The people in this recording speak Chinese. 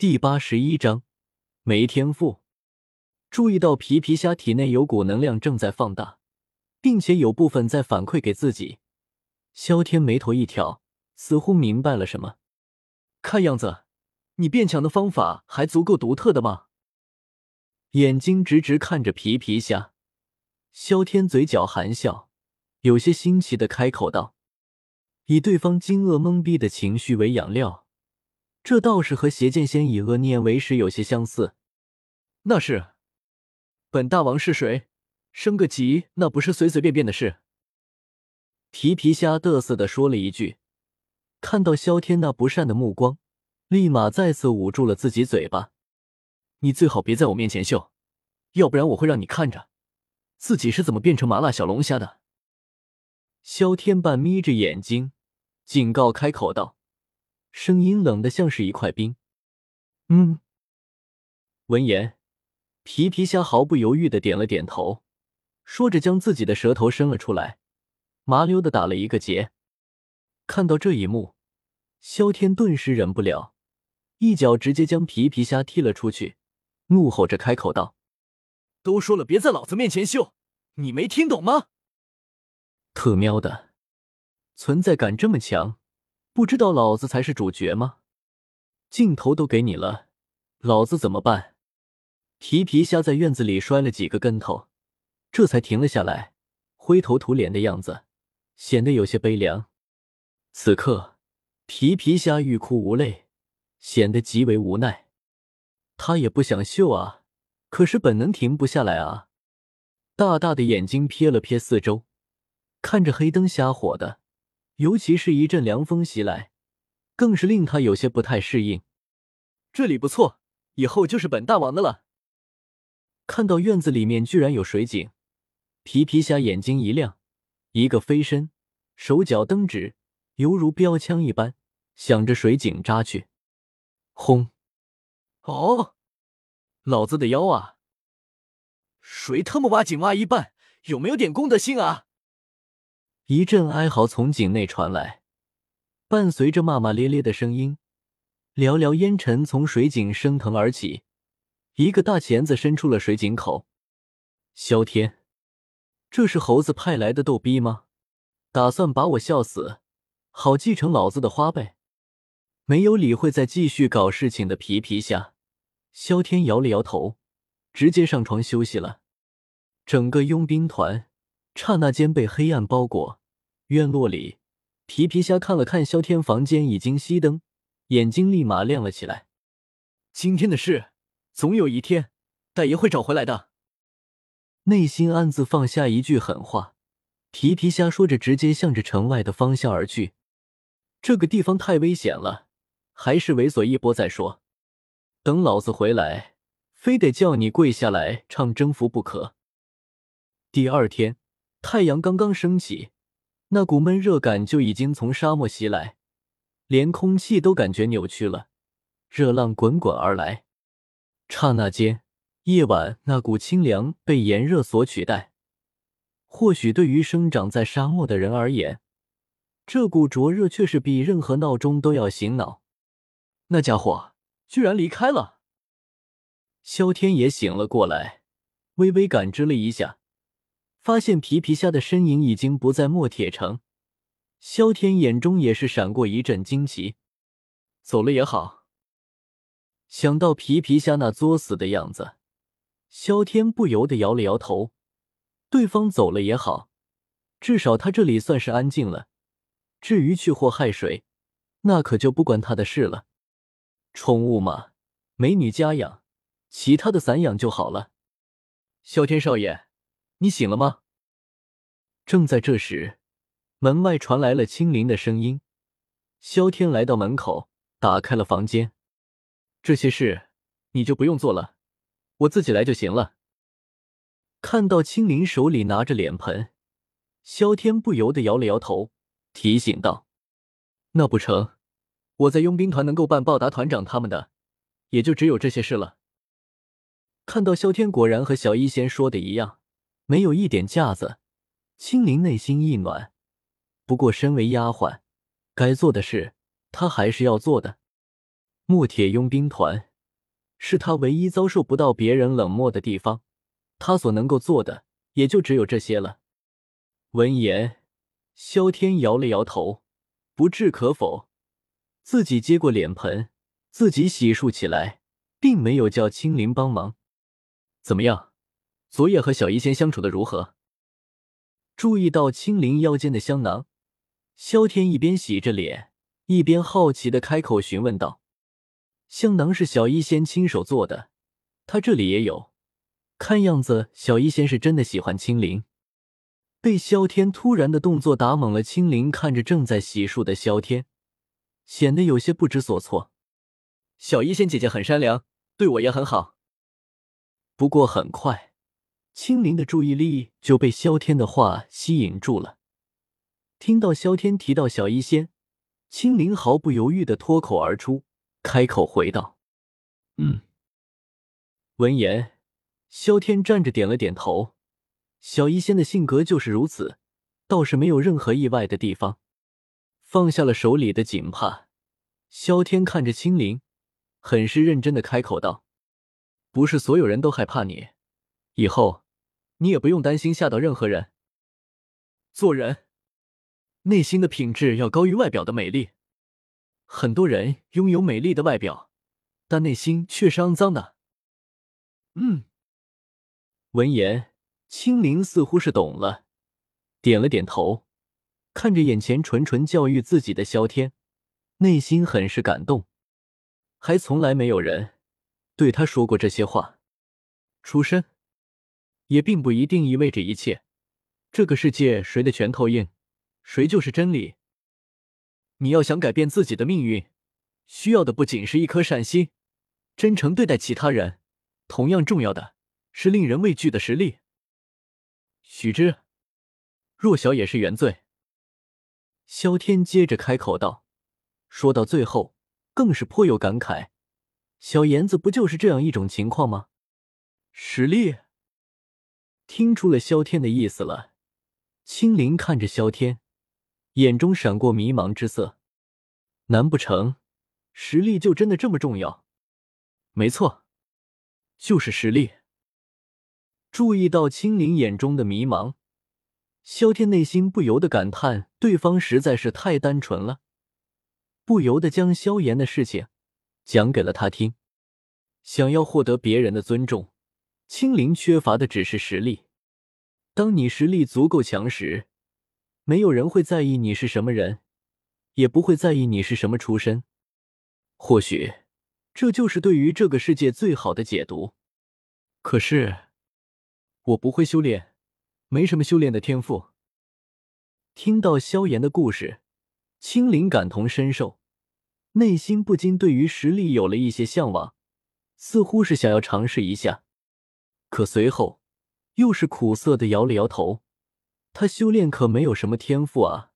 第八十一章没天赋。注意到皮皮虾体内有股能量正在放大，并且有部分在反馈给自己。萧天眉头一挑，似乎明白了什么。看样子，你变强的方法还足够独特的吗？眼睛直直看着皮皮虾，萧天嘴角含笑，有些新奇的开口道：“以对方惊愕懵逼的情绪为养料。”这倒是和邪剑仙以恶念为食有些相似。那是，本大王是谁？升个级那不是随随便便的事。皮皮虾得瑟的说了一句，看到萧天那不善的目光，立马再次捂住了自己嘴巴。你最好别在我面前秀，要不然我会让你看着自己是怎么变成麻辣小龙虾的。萧天半眯着眼睛，警告开口道。声音冷的像是一块冰。嗯。闻言，皮皮虾毫不犹豫的点了点头，说着将自己的舌头伸了出来，麻溜的打了一个结。看到这一幕，萧天顿时忍不了，一脚直接将皮皮虾踢了出去，怒吼着开口道：“都说了别在老子面前秀，你没听懂吗？特喵的，存在感这么强！”不知道老子才是主角吗？镜头都给你了，老子怎么办？皮皮虾在院子里摔了几个跟头，这才停了下来，灰头土脸的样子显得有些悲凉。此刻，皮皮虾欲哭无泪，显得极为无奈。他也不想秀啊，可是本能停不下来啊！大大的眼睛瞥了瞥四周，看着黑灯瞎火的。尤其是一阵凉风袭来，更是令他有些不太适应。这里不错，以后就是本大王的了。看到院子里面居然有水井，皮皮虾眼睛一亮，一个飞身，手脚蹬直，犹如标枪一般，向着水井扎去。轰！哦，老子的腰啊！谁他妈挖井挖一半，有没有点公德心啊？一阵哀嚎从井内传来，伴随着骂骂咧咧的声音，寥寥烟尘从水井升腾而起，一个大钳子伸出了水井口。萧天，这是猴子派来的逗逼吗？打算把我笑死，好继承老子的花呗？没有理会再继续搞事情的皮皮虾，萧天摇了摇头，直接上床休息了。整个佣兵团刹那间被黑暗包裹。院落里，皮皮虾看了看萧天房间，已经熄灯，眼睛立马亮了起来。今天的事，总有一天，大爷会找回来的。内心暗自放下一句狠话，皮皮虾说着，直接向着城外的方向而去。这个地方太危险了，还是猥琐一波再说。等老子回来，非得叫你跪下来唱征服不可。第二天，太阳刚刚升起。那股闷热感就已经从沙漠袭来，连空气都感觉扭曲了，热浪滚滚而来。刹那间，夜晚那股清凉被炎热所取代。或许对于生长在沙漠的人而言，这股灼热却是比任何闹钟都要醒脑。那家伙居然离开了。萧天也醒了过来，微微感知了一下。发现皮皮虾的身影已经不在墨铁城，萧天眼中也是闪过一阵惊奇。走了也好。想到皮皮虾那作死的样子，萧天不由得摇了摇头。对方走了也好，至少他这里算是安静了。至于去祸害谁，那可就不关他的事了。宠物嘛，美女家养，其他的散养就好了。萧天少爷。你醒了吗？正在这时，门外传来了青灵的声音。萧天来到门口，打开了房间。这些事你就不用做了，我自己来就行了。看到青灵手里拿着脸盆，萧天不由得摇了摇头，提醒道：“那不成，我在佣兵团能够办报答团长他们的，也就只有这些事了。”看到萧天果然和小医仙说的一样。没有一点架子，青灵内心一暖。不过，身为丫鬟，该做的事她还是要做的。墨铁佣兵团是他唯一遭受不到别人冷漠的地方。他所能够做的也就只有这些了。闻言，萧天摇了摇头，不置可否。自己接过脸盆，自己洗漱起来，并没有叫青灵帮忙。怎么样？昨夜和小医仙相处的如何？注意到青灵腰间的香囊，萧天一边洗着脸，一边好奇的开口询问道：“香囊是小医仙亲手做的，他这里也有。看样子，小医仙是真的喜欢青灵。”被萧天突然的动作打懵了，青灵看着正在洗漱的萧天，显得有些不知所措。小医仙姐姐很善良，对我也很好。不过很快，青灵的注意力就被萧天的话吸引住了。听到萧天提到小医仙，青灵毫不犹豫的脱口而出，开口回道：“嗯。”闻言，萧天站着点了点头。小医仙的性格就是如此，倒是没有任何意外的地方。放下了手里的锦帕，萧天看着青灵，很是认真的开口道：“不是所有人都害怕你，以后你也不用担心吓到任何人。做人，内心的品质要高于外表的美丽。很多人拥有美丽的外表，但内心却是肮脏的。”嗯，闻言。青灵似乎是懂了，点了点头，看着眼前纯纯教育自己的萧天，内心很是感动。还从来没有人对他说过这些话。出身也并不一定意味着一切。这个世界谁的拳头硬，谁就是真理。你要想改变自己的命运，需要的不仅是一颗善心，真诚对待其他人，同样重要的是令人畏惧的实力。许之，弱小也是原罪。萧天接着开口道，说到最后更是颇有感慨。小妍子不就是这样一种情况吗？实力，听出了萧天的意思了。青灵看着萧天，眼中闪过迷茫之色。难不成实力就真的这么重要？没错，就是实力。注意到青灵眼中的迷茫，萧天内心不由得感叹：对方实在是太单纯了。不由得将萧炎的事情讲给了他听。想要获得别人的尊重，青灵缺乏的只是实力。当你实力足够强时，没有人会在意你是什么人，也不会在意你是什么出身。或许，这就是对于这个世界最好的解读。可是。我不会修炼，没什么修炼的天赋。听到萧炎的故事，青灵感同身受，内心不禁对于实力有了一些向往，似乎是想要尝试一下。可随后又是苦涩的摇了摇头，他修炼可没有什么天赋啊。